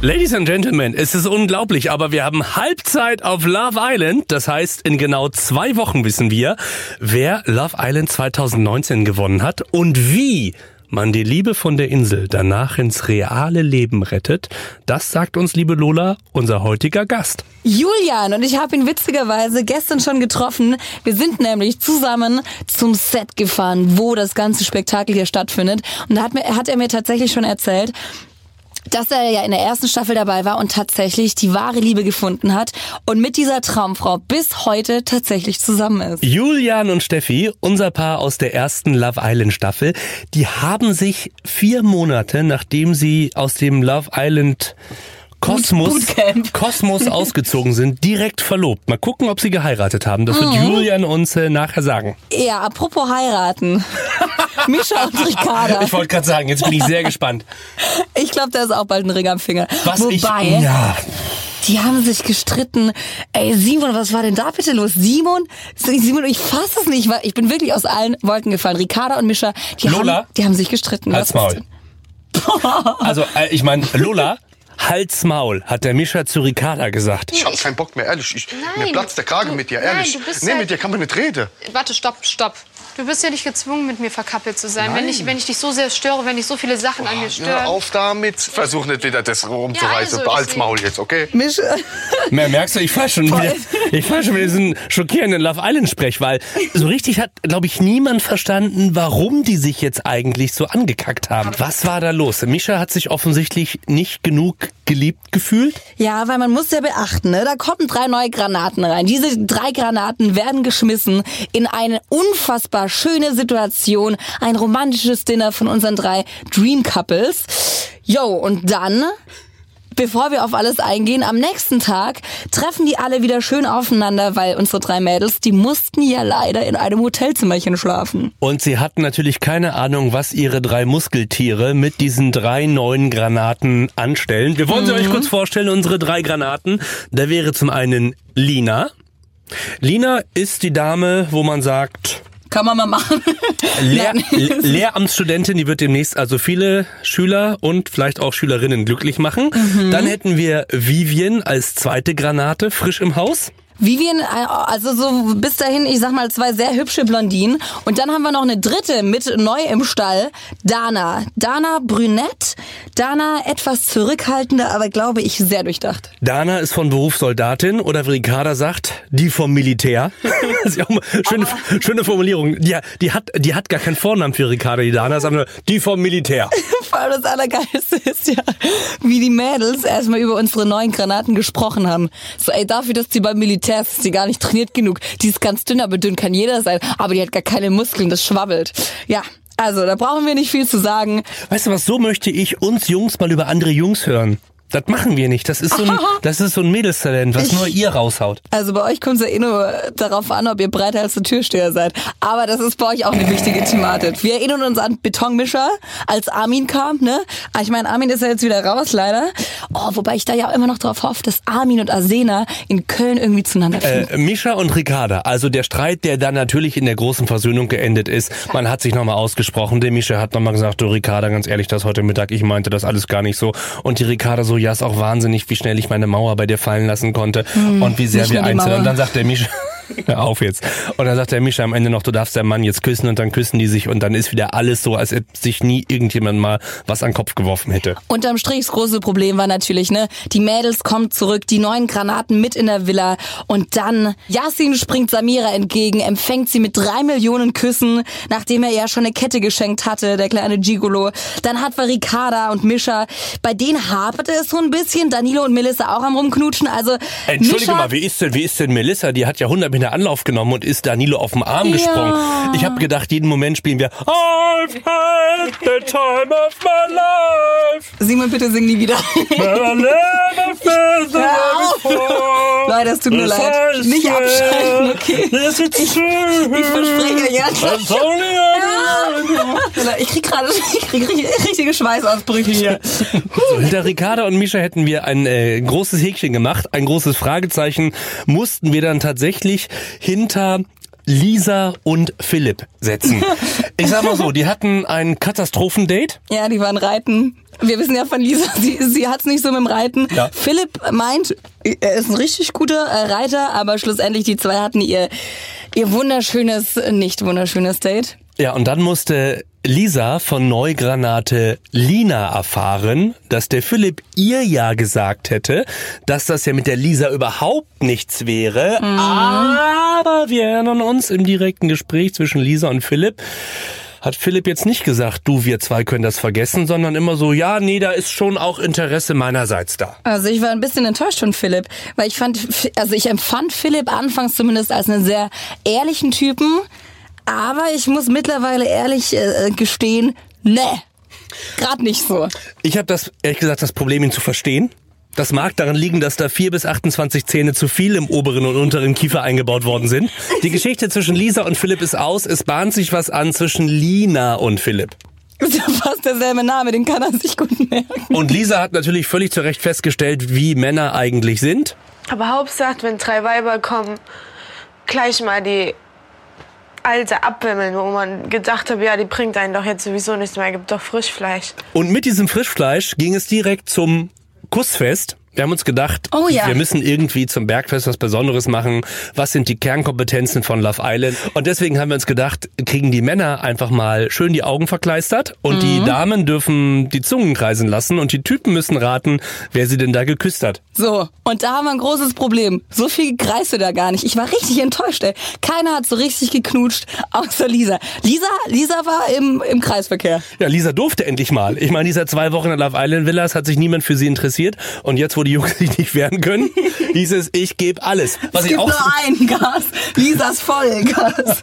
Ladies and Gentlemen, es ist unglaublich, aber wir haben Halbzeit auf Love Island. Das heißt, in genau zwei Wochen wissen wir, wer Love Island 2019 gewonnen hat und wie man die Liebe von der Insel danach ins reale Leben rettet. Das sagt uns, liebe Lola, unser heutiger Gast. Julian und ich habe ihn witzigerweise gestern schon getroffen. Wir sind nämlich zusammen zum Set gefahren, wo das ganze Spektakel hier stattfindet. Und da hat, mir, hat er mir tatsächlich schon erzählt, dass er ja in der ersten Staffel dabei war und tatsächlich die wahre Liebe gefunden hat und mit dieser Traumfrau bis heute tatsächlich zusammen ist. Julian und Steffi, unser Paar aus der ersten Love Island Staffel, die haben sich vier Monate, nachdem sie aus dem Love Island Kosmos, Bootcamp. Kosmos ausgezogen sind, direkt verlobt. Mal gucken, ob sie geheiratet haben. Das wird Julian uns äh, nachher sagen. Ja, apropos heiraten. Mischa und Ricarda. Ich wollte gerade sagen, jetzt bin ich sehr gespannt. Ich glaube, da ist auch bald ein Ring am Finger. Was Wobei, ich, ja, die haben sich gestritten. Ey, Simon, was war denn da bitte los? Simon? Simon, ich fass es nicht. Ich bin wirklich aus allen Wolken gefallen. Ricarda und Mischa, die, Lola? haben, die haben sich gestritten. Halt's Maul. Also, äh, ich meine, Lola, Hals Maul, hat der Mischa zu Ricarda gesagt. Ich hab keinen Bock mehr, ehrlich. Ich, Nein, mir platzt der Kragen du- mit dir, nein, ehrlich. du bist nee, ja- mit dir kann man nicht reden. Warte, stopp, stopp. Du bist ja nicht gezwungen, mit mir verkappelt zu sein. Wenn ich, wenn ich dich so sehr störe, wenn dich so viele Sachen an mir stören. Hör auf damit. Versuch nicht wieder das rumzureißen. Ja, also, Maul jetzt, okay? Mischa. Mer- Merkst du, ich fahr schon wieder, ich fahr schon wieder diesen schockierenden Love Island Sprech, weil so richtig hat, glaube ich, niemand verstanden, warum die sich jetzt eigentlich so angekackt haben. Was war da los? Mischa hat sich offensichtlich nicht genug geliebt gefühlt. Ja, weil man muss ja beachten, ne? da kommen drei neue Granaten rein. Diese drei Granaten werden geschmissen in eine unfassbar schöne Situation, ein romantisches Dinner von unseren drei Dream Couples. Yo, und dann Bevor wir auf alles eingehen, am nächsten Tag treffen die alle wieder schön aufeinander, weil unsere drei Mädels, die mussten ja leider in einem Hotelzimmerchen schlafen. Und sie hatten natürlich keine Ahnung, was ihre drei Muskeltiere mit diesen drei neuen Granaten anstellen. Wir wollen sie euch kurz vorstellen, unsere drei Granaten. Da wäre zum einen Lina. Lina ist die Dame, wo man sagt, Kann man mal machen. Lehr Lehramtsstudentin, die wird demnächst also viele Schüler und vielleicht auch Schülerinnen glücklich machen. Dann hätten wir Vivian als zweite Granate frisch im Haus. Vivian, äh, also so bis dahin, ich sag mal, zwei sehr hübsche Blondinen. Und dann haben wir noch eine dritte mit neu im Stall, Dana. Dana brünett, Dana etwas zurückhaltender, aber glaube ich sehr durchdacht. Dana ist von Beruf Soldatin oder wie Ricarda sagt, die vom Militär. Schöne, schöne Formulierung. Die, die, hat, die hat gar keinen Vornamen für Ricarda, die Dana, sondern die vom Militär. Vor allem das Allergeilste ist ja, wie die Mädels erstmal über unsere neuen Granaten gesprochen haben. So, ey, dafür, dass die beim Militär ist, ist die gar nicht trainiert genug. Die ist ganz dünn, aber dünn kann jeder sein. Aber die hat gar keine Muskeln, das schwabbelt. Ja, also, da brauchen wir nicht viel zu sagen. Weißt du was, so möchte ich uns Jungs mal über andere Jungs hören. Das machen wir nicht. Das ist so ein, das ist so ein Mädelstalent, was nur ihr raushaut. Also bei euch kommt es ja eh nur darauf an, ob ihr breiter als der Türsteher seid. Aber das ist bei euch auch eine wichtige Thematik. Wir erinnern uns an Betonmischer, als Armin kam, ne? Ah, Ich meine, Armin ist ja jetzt wieder raus, leider. Oh, wobei ich da ja auch immer noch drauf hoffe, dass Armin und Arsena in Köln irgendwie zueinander finden. Äh, Mischa und Ricarda, also der Streit, der dann natürlich in der großen Versöhnung geendet ist. Man hat sich nochmal ausgesprochen. Der Mischa hat nochmal gesagt, du Ricarda, ganz ehrlich, das heute Mittag, ich meinte das alles gar nicht so. Und die Ricarda so, ja, ist auch wahnsinnig, wie schnell ich meine Mauer bei dir fallen lassen konnte und wie sehr wir eins sind. Mauer. Und dann sagt der Mischa, Hör auf jetzt. Und dann sagt der Mischa am Ende noch, du darfst deinen Mann jetzt küssen und dann küssen die sich und dann ist wieder alles so, als ob sich nie irgendjemand mal was an den Kopf geworfen hätte. Unterm Strich das große Problem war natürlich, ne, die Mädels kommen zurück, die neuen Granaten mit in der Villa und dann Yasin springt Samira entgegen, empfängt sie mit drei Millionen Küssen, nachdem er ja schon eine Kette geschenkt hatte, der kleine Gigolo. Dann hat wir Ricarda und Mischa, bei denen haperte es so ein bisschen, Danilo und Melissa auch am rumknutschen, also Entschuldige Mischa, mal, wie ist denn, wie ist denn Melissa? Die hat ja 100 Meter Anlauf genommen und ist Danilo auf den Arm gesprungen. Ich habe gedacht, jeden Moment spielen wir I've had the time of my life. Simon, bitte sing nie wieder. Leute, es tut mir leid. Nicht abschalten, okay? Ich- ich verspreche jetzt. It's only a- Ich krieg gerade ich krieg richtig- richtige Schweißausbrüche hier. So, hinter Ricarda und Mischa hätten wir ein äh, großes Häkchen gemacht, ein großes Fragezeichen mussten wir dann tatsächlich hinter Lisa und Philipp setzen. Ich sag mal so, die hatten ein Katastrophendate. Ja, die waren reiten. Wir wissen ja von Lisa, sie, sie hat's nicht so mit dem Reiten. Ja. Philipp meint, er ist ein richtig guter äh, Reiter, aber schlussendlich die zwei hatten ihr, ihr wunderschönes, nicht wunderschönes Date. Ja, und dann musste Lisa von Neugranate Lina erfahren, dass der Philipp ihr ja gesagt hätte, dass das ja mit der Lisa überhaupt nichts wäre. Aber wir erinnern uns im direkten Gespräch zwischen Lisa und Philipp. Hat Philipp jetzt nicht gesagt, du, wir zwei können das vergessen, sondern immer so, ja, nee, da ist schon auch Interesse meinerseits da. Also ich war ein bisschen enttäuscht von Philipp, weil ich fand, also ich empfand Philipp anfangs zumindest als einen sehr ehrlichen Typen, aber ich muss mittlerweile ehrlich äh, gestehen, ne, gerade nicht so. Ich habe das, ehrlich gesagt, das Problem, ihn zu verstehen. Das mag daran liegen, dass da 4 bis 28 Zähne zu viel im oberen und unteren Kiefer eingebaut worden sind. Die Geschichte zwischen Lisa und Philipp ist aus. Es bahnt sich was an zwischen Lina und Philipp. Ist ja fast derselbe Name, den kann er sich gut merken. Und Lisa hat natürlich völlig zu Recht festgestellt, wie Männer eigentlich sind. Aber Hauptsache, wenn drei Weiber kommen, gleich mal die alte abwimmeln, wo man gedacht hat, ja, die bringt einen doch jetzt sowieso nichts mehr, gibt doch Frischfleisch. Und mit diesem Frischfleisch ging es direkt zum Kussfest. Wir haben uns gedacht, Oh ja. wir müssen irgendwie zum Bergfest was Besonderes machen. Was sind die Kernkompetenzen von Love Island? Und deswegen haben wir uns gedacht, kriegen die Männer einfach mal schön die Augen verkleistert und Mhm. die Damen dürfen die Zungen kreisen lassen und die Typen müssen raten, wer sie denn da geküsst hat. So, und da haben wir ein großes Problem. So viel kreiste da gar nicht. Ich war richtig enttäuscht, ey. Keiner hat so richtig geknutscht, außer Lisa. Lisa, Lisa war im, im Kreisverkehr. Ja, Lisa durfte endlich mal. Ich meine, dieser zwei Wochen in Love Island Villas hat sich niemand für sie interessiert. Und jetzt, wo die Jungs sich nicht wehren können, hieß es, ich gebe alles. Was es ich gibt auch, nur ein Gas. Lisas Vollgas.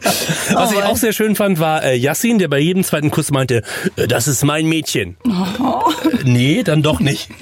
was Oh ich Mann. auch sehr schön fand, war äh, Yassin, der bei jedem zweiten Kuss meinte, äh, das ist mein Mädchen. Oh. Äh, nee, dann doch nicht.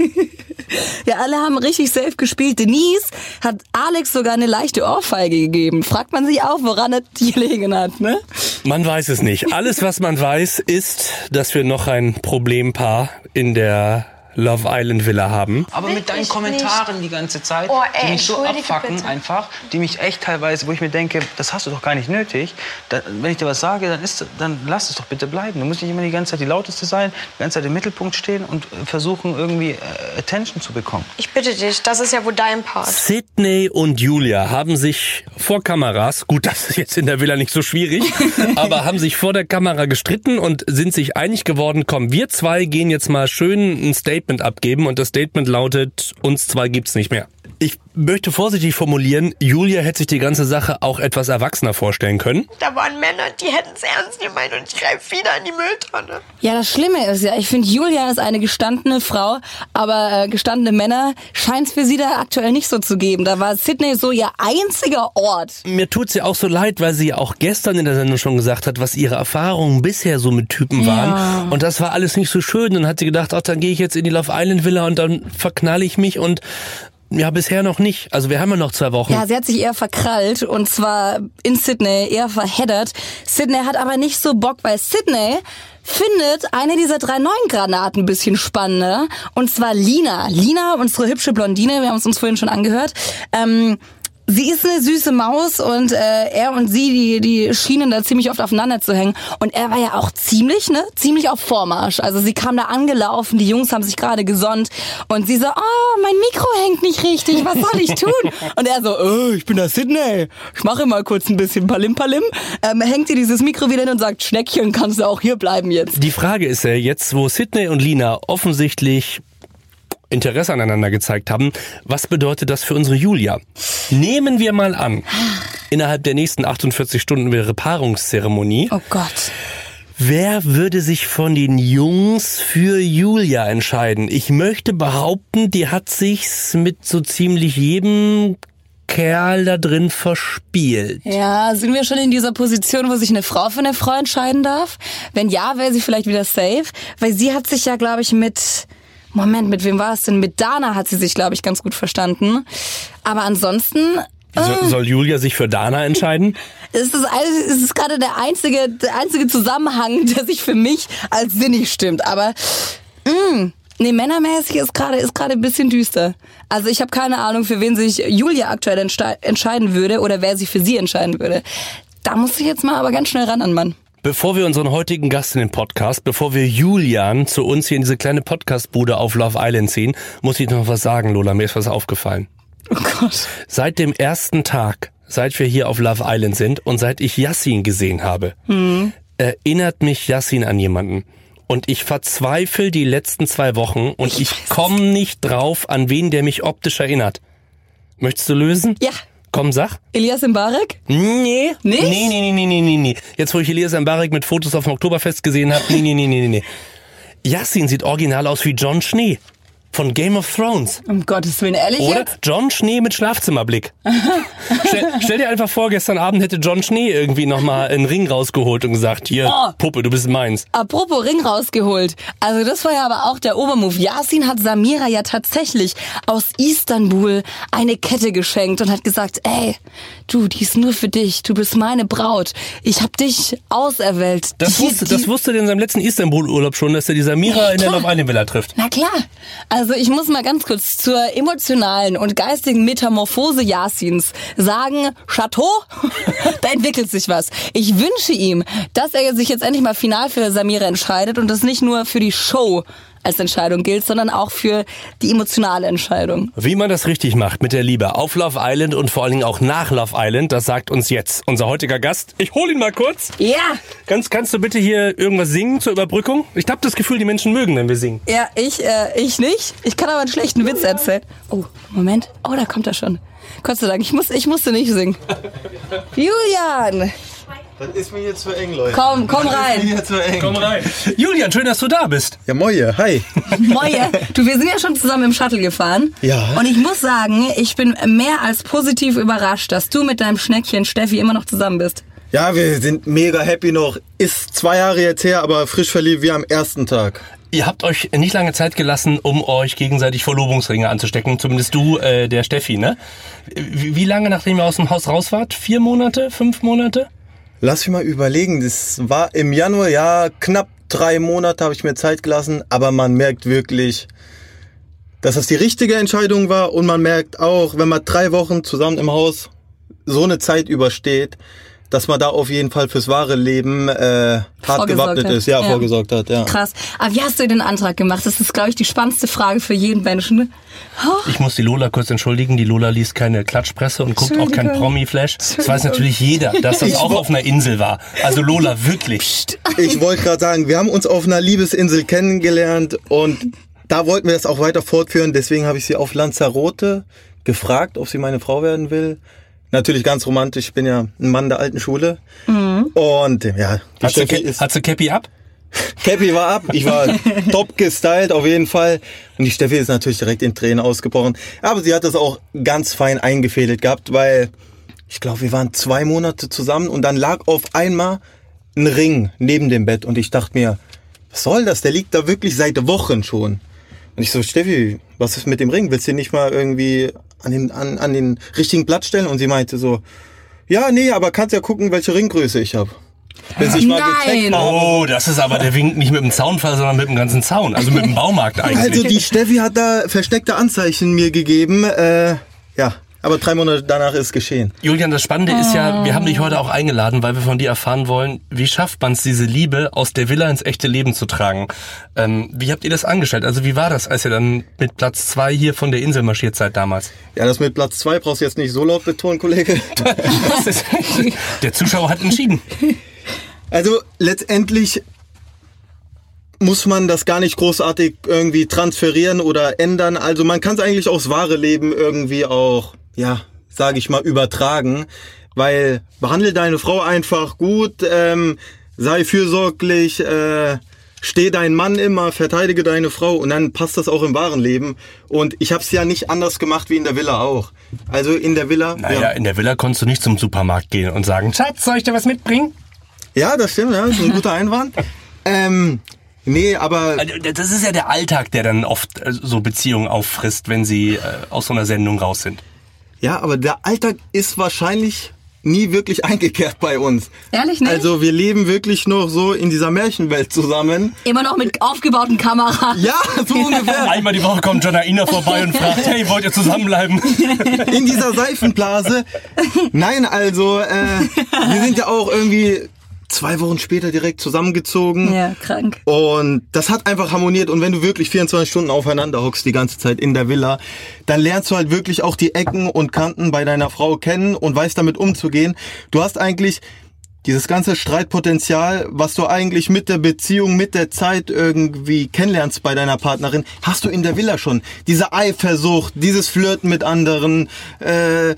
Ja, alle haben richtig safe gespielt. Denise hat Alex sogar eine leichte Ohrfeige gegeben. Fragt man sich auch, woran es gelegen hat, ne? Man weiß es nicht. Alles, was man weiß, ist, dass wir noch ein Problempaar in der Love Island Villa haben. Aber mit deinen Kommentaren die ganze Zeit, Oh, ey, die mich so abfacken bitte. einfach, die mich echt teilweise, wo ich mir denke, das hast du doch gar nicht nötig. Da, wenn ich dir was sage, dann, ist, dann lass es doch bitte bleiben. Du musst nicht immer die ganze Zeit die lauteste sein, die ganze Zeit im Mittelpunkt stehen und äh, versuchen irgendwie äh, Attention zu bekommen. Ich bitte dich, das ist ja wohl dein Part. Sydney und Julia haben sich vor Kameras, gut, das ist jetzt in der Villa nicht so schwierig, aber haben sich vor der Kamera gestritten und sind sich einig geworden, komm, wir zwei gehen jetzt mal schön ein Statement abgeben und das Statement lautet, uns zwei gibt's nicht mehr. Ich möchte vorsichtig formulieren, Julia hätte sich die ganze Sache auch etwas erwachsener vorstellen können. Da waren Männer, die hätten es ernst gemeint und ich greife wieder in die Mülltonne. Ja, das Schlimme ist ja, ich finde, Julia ist eine gestandene Frau, aber äh, gestandene Männer scheint es für sie da aktuell nicht so zu geben. Da war Sydney so ihr einziger Ort. Mir tut's ja auch so leid, weil sie ja auch gestern in der Sendung schon gesagt hat, was ihre Erfahrungen bisher so mit Typen waren. Und das war alles nicht so schön. Dann hat sie gedacht, ach, dann gehe ich jetzt in die Love Island Villa und dann verknalle ich mich und ja, bisher noch nicht. Also wir haben ja noch zwei Wochen. Ja, sie hat sich eher verkrallt und zwar in Sydney, eher verheddert. Sydney hat aber nicht so Bock, weil Sydney findet eine dieser drei neuen Granaten ein bisschen spannender. Und zwar Lina. Lina, unsere hübsche Blondine, wir haben es uns vorhin schon angehört. Ähm, Sie ist eine süße Maus und äh, er und sie, die, die schienen da ziemlich oft aufeinander zu hängen. Und er war ja auch ziemlich, ne, ziemlich auf Vormarsch. Also sie kam da angelaufen, die Jungs haben sich gerade gesonnt und sie so, oh, mein Mikro hängt nicht richtig, was soll ich tun? und er so, oh, ich bin der Sydney, ich mache mal kurz ein bisschen Palim Palim. Ähm, hängt ihr dieses Mikro wieder hin und sagt, Schneckchen, kannst du auch hier bleiben jetzt. Die Frage ist ja jetzt, wo Sydney und Lina offensichtlich Interesse aneinander gezeigt haben, was bedeutet das für unsere Julia? Nehmen wir mal an, innerhalb der nächsten 48 Stunden wäre Paarungszeremonie. Oh Gott. Wer würde sich von den Jungs für Julia entscheiden? Ich möchte behaupten, die hat sich's mit so ziemlich jedem Kerl da drin verspielt. Ja, sind wir schon in dieser Position, wo sich eine Frau für eine Frau entscheiden darf? Wenn ja, wäre sie vielleicht wieder safe, weil sie hat sich ja, glaube ich, mit Moment, mit wem war es denn? Mit Dana hat sie sich, glaube ich, ganz gut verstanden. Aber ansonsten So, soll Julia sich für Dana entscheiden? ist es, alles- es ist gerade der einzige, der einzige Zusammenhang, der sich für mich als sinnig stimmt. Aber mh, nee, männermäßig ist gerade ist gerade ein bisschen düster. Also ich habe keine Ahnung, für wen sich Julia aktuell entscheiden würde oder wer sich für sie entscheiden würde. Da muss ich jetzt mal aber ganz schnell ran an Mann. Bevor wir unseren heutigen Gast in den Podcast, bevor wir Julian zu uns hier in diese kleine Podcastbude auf Love Island ziehen, muss ich noch was sagen, Lola. Mir ist was aufgefallen. Oh Gott. Seit dem ersten Tag, seit wir hier auf Love Island sind und seit ich Yassin gesehen habe, erinnert mich Yassin an jemanden. Und ich verzweifle die letzten zwei Wochen und ich, komme nicht drauf, an wen der mich optisch erinnert. Möchtest du lösen? Ja. Komm, sag. Elias Mbarek? Nee. Nicht? Nee, nee, nee, nee, nee, nee, nee. Jetzt, wo ich Elias Mbarek mit Fotos auf dem Oktoberfest gesehen habe, nee, nee, nee, nee, nee, nee. Yassin sieht original aus wie John Schnee von Game of Thrones. Um Gottes Willen, ehrlich Oder? jetzt? John Schnee mit Schlafzimmerblick. stell, stell dir einfach vor, gestern Abend hätte John Schnee irgendwie nochmal einen Ring rausgeholt und gesagt, hier, Oh. Puppe, du bist meins. Apropos Ring rausgeholt. Also das war ja aber auch der Obermove. Yasin hat Samira ja tatsächlich aus Istanbul eine Kette geschenkt und hat gesagt, ey, du, die ist nur für dich. Du bist meine Braut. Ich hab dich auserwählt. Das Die- wusste, die- das wusste der in seinem letzten Istanbul-Urlaub schon, dass er die Samira in der. Love Island Villa trifft. Na klar. Also ich muss mal ganz kurz zur emotionalen und geistigen Metamorphose Yasins sagen, Chateau, da entwickelt sich was. Ich wünsche ihm, dass er sich jetzt endlich mal final für Samira entscheidet und das nicht nur für die Show als Entscheidung gilt, sondern auch für die emotionale Entscheidung. Wie man das richtig macht mit der Liebe auf Love Island und vor allen Dingen auch nach Love Island, das sagt uns jetzt unser heutiger Gast. Ich hol ihn mal kurz. Ja, Ganz, kannst du bitte hier irgendwas singen zur Überbrückung? Ich habe das Gefühl, die Menschen mögen, wenn wir singen. ja, ich, äh, ich nicht. Ich kann aber einen schlechten Witz erzählen. Oh, Moment. Oh, da kommt er schon. Gott sei Dank, ich, muss, ich musste nicht singen. Julian, Das ist mir jetzt zu eng, Leute. komm, komm rein. Mir zu eng. Komm rein. Julian, schön, dass du da bist. Ja, moje, hi. Moje. Du, wir sind ja schon zusammen im Shuttle gefahren. Ja. Und ich muss sagen, ich bin mehr als positiv überrascht, dass du mit deinem Schneckchen Steffi immer noch zusammen bist. Ja, wir sind mega happy noch. Ist zwei Jahre jetzt her, aber frisch verliebt wie am ersten Tag. Ihr habt euch nicht lange Zeit gelassen, um euch gegenseitig Verlobungsringe anzustecken. Zumindest du, äh, der Steffi, ne? Wie, wie lange nachdem ihr aus dem Haus raus wart? Vier Monate? Fünf Monate? Lass mich mal überlegen. Das war im Januar, ja, knapp drei Monate habe ich mir Zeit gelassen, aber man merkt wirklich, dass das die richtige Entscheidung war und man merkt auch, wenn man drei Wochen zusammen im Haus so eine Zeit übersteht, dass man da auf jeden Fall fürs wahre Leben äh, hart gewappnet hat. ist. Ja, Ja. vorgesorgt hat, ja. Krass. Aber wie hast du den Antrag gemacht? Das ist, glaube ich, die spannendste Frage für jeden Menschen. Ich muss die Lola kurz entschuldigen. Die Lola liest keine Klatschpresse und guckt auch kein. Promi-Flash. Das weiß natürlich jeder, dass das auch auf einer Insel war. Also Lola, wirklich. Ich wollte gerade sagen, wir haben uns auf einer Liebesinsel kennengelernt und da wollten wir das auch weiter fortführen. Deswegen habe ich sie auf Lanzarote gefragt, ob sie meine Frau werden will. Natürlich ganz romantisch, ich bin ja ein Mann der alten Schule. Und ja, die Steffi Ca- ist... hat sie Cappy ab? Cappy war ab, ich war top gestylt auf jeden Fall. Und die Steffi ist natürlich direkt in Tränen ausgebrochen. Aber sie hat das auch ganz fein eingefädelt gehabt, weil ich glaube, wir waren zwei Monate zusammen und dann lag auf einmal ein Ring neben dem Bett und ich dachte mir, was soll das? Der liegt da wirklich seit Wochen schon. Und ich so, Steffi, was ist mit dem Ring? Willst du ihn nicht mal irgendwie an den, an, an den richtigen Platz stellen? Und sie meinte so, ja, nee, aber kannst ja gucken, welche Ringgröße ich habe. Bis ich mal Nein. Oh, das ist aber der Wink nicht mit dem Zaunfall, sondern mit dem ganzen Zaun. Also mit dem Baumarkt eigentlich. Also die Steffi hat da versteckte Anzeichen mir gegeben. Äh, ja, aber drei Monate danach ist geschehen. Julian, das Spannende ist ja, wir haben dich heute auch eingeladen, weil wir von dir erfahren wollen, wie schafft man es, diese Liebe aus der Villa ins echte Leben zu tragen? Ähm, wie habt ihr das angestellt? Also wie war das, als ihr dann mit Platz zwei hier von der Insel marschiert seid damals? Ja, das mit Platz zwei brauchst du jetzt nicht so laut betonen, Kollege. Der Zuschauer hat entschieden. Also letztendlich muss man das gar nicht großartig irgendwie transferieren oder ändern. Also man kann es eigentlich aufs wahre Leben irgendwie auch, ja, sage ich mal, übertragen. Weil behandle deine Frau einfach gut, ähm, sei fürsorglich, äh, steh dein Mann immer, verteidige deine Frau und dann passt das auch im wahren Leben. Und ich habe es ja nicht anders gemacht wie in der Villa auch. Also in der Villa. Naja, ja. in der Villa konntest du nicht zum Supermarkt gehen und sagen, Schatz, soll ich dir was mitbringen? ja, das stimmt, ja, das ist ein guter Einwand. ähm, nee, aber Also, Das ist ja der Alltag, der dann oft äh, so Beziehungen auffrisst, wenn sie äh, aus so einer Sendung raus sind. Ja, aber der Alltag ist wahrscheinlich nie wirklich eingekehrt bei uns. Ehrlich nicht? Also wir leben wirklich noch so in dieser Märchenwelt zusammen. Immer noch mit aufgebauten Kameras. Ja, so ungefähr. Einmal die Woche kommt Janaina vorbei und fragt, hey, wollt ihr zusammenbleiben? in dieser Seifenblase. Nein, also äh, wir sind ja auch irgendwie zwei Wochen später direkt zusammengezogen. Ja, krank. Und das hat einfach harmoniert. Und wenn du wirklich 24 Stunden aufeinander hockst die ganze Zeit in der Villa, dann lernst du halt wirklich auch die Ecken und Kanten bei deiner Frau kennen und weißt damit umzugehen. Du hast eigentlich dieses ganze Streitpotenzial, was du eigentlich mit der Beziehung, mit der Zeit irgendwie kennenlernst bei deiner Partnerin, hast du in der Villa schon. Diese Eifersucht, dieses Flirten mit anderen, äh,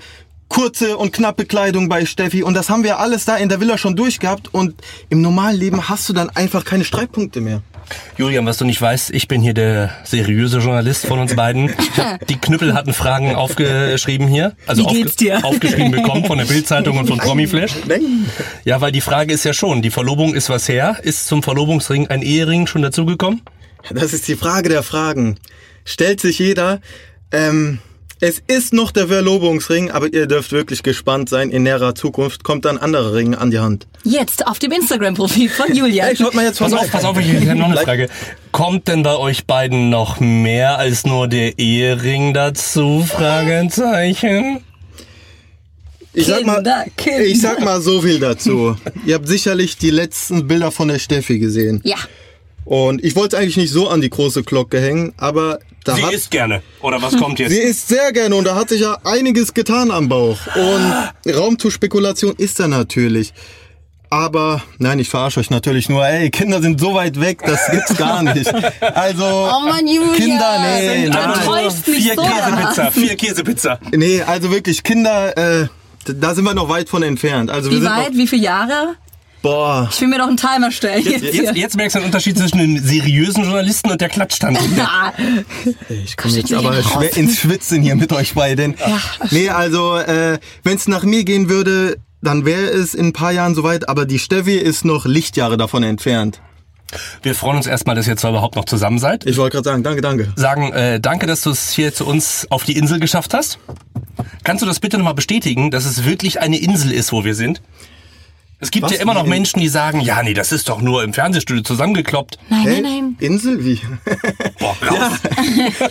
kurze und knappe Kleidung bei Steffi und das haben wir alles da in der Villa schon durchgehabt und im normalen Leben hast du dann einfach keine Streitpunkte mehr. Julian, was du nicht weißt, ich bin hier der seriöse Journalist von uns beiden. Ich hab die knüppelharten Fragen aufgeschrieben hier. Also Wie geht's dir? aufgeschrieben bekommen von der Bildzeitung und von Promiflash. Nein. Ja, weil die Frage ist ja schon, die Verlobung ist was her. Ist zum Verlobungsring ein Ehering schon dazugekommen? Das ist die Frage der Fragen. Stellt sich jeder. Ähm, es ist noch der Verlobungsring, aber ihr dürft wirklich gespannt sein. In näherer Zukunft kommt dann anderer Ring an die Hand. Jetzt auf dem Instagram-Profil von Julia. Ey, schaut mal jetzt Pass auf, pass auf, ich ich habe noch eine Frage. Kommt denn bei euch beiden noch mehr als nur der Ehering dazu? Fragezeichen. Ich sag mal, Kinder, Kinder. ich sag mal so viel dazu. Ihr habt sicherlich die letzten Bilder von der Steffi gesehen. Ja. Und ich wollte eigentlich nicht so an die große Glocke hängen, aber da Sie hat, isst gerne. Oder was kommt jetzt? sie isst sehr gerne und da hat sich ja einiges getan am Bauch. Und Raum zur Spekulation ist er natürlich. Aber, nein, ich verarsche euch natürlich nur. Ey, Kinder sind so weit weg, das gibt's gar nicht. Also, Oh Mann, Julia. Kinder, nee, nein. mich Vier so. Käsepizza, vier Käsepizza. Nee, also wirklich, Kinder, äh, da sind wir noch weit von entfernt. Also wir Wie sind weit? noch, Wie viele Jahre? Boah, Ich will mir doch einen Timer stellen. Jetzt, Jetzt, hier. jetzt merkst du den Unterschied zwischen einem seriösen Journalisten und der Klatschtante. Ah, ich komme jetzt aber schwer ins Schwitzen hier mit euch beiden. Nee, also, äh, wenn es nach mir gehen würde, dann wäre es in ein paar Jahren soweit, aber die Steffi ist noch Lichtjahre davon entfernt. Wir freuen uns erstmal, dass ihr zwar überhaupt noch zusammen seid. Ich wollte gerade sagen, danke, danke. Sagen, äh, danke, dass du es hier zu uns auf die Insel geschafft hast. Kannst du das bitte nochmal bestätigen, dass es wirklich eine Insel ist, wo wir sind? Es gibt Was? ja immer noch Menschen, die sagen, ja, nee, das ist doch nur im Fernsehstudio zusammengekloppt. nein, nein, nein. Insel wie? Boah, raus.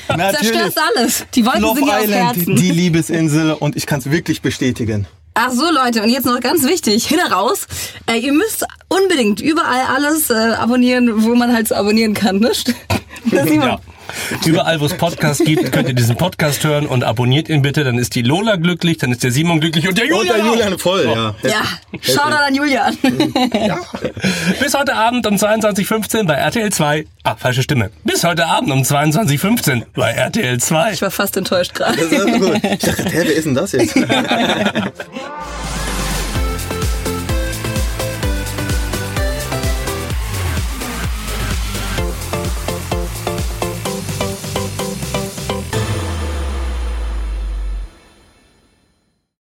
Zerstörst alles. Die Wolken Love sind ja aus Island, Herzen. die Liebesinsel und ich kann es wirklich bestätigen. Ach so, Leute, und jetzt noch ganz wichtig, hin raus. Äh, ihr müsst unbedingt überall alles äh, abonnieren, wo man halt so abonnieren kann, ne? Das. Ja. Überall, wo es Podcasts gibt, könnt ihr diesen Podcast hören und abonniert ihn bitte. Dann ist die Lola glücklich, dann ist der Simon glücklich und der Und Julian. der auch. Julian voll, ja. Ja, schau da an Julian. Bis heute Abend um 22.15 bei RTL 2. Ah, falsche Stimme. Bis heute Abend um 22.15 bei RTL 2. Ich war fast enttäuscht gerade. Das ist gut. Ich dachte, hä, wer ist denn das jetzt?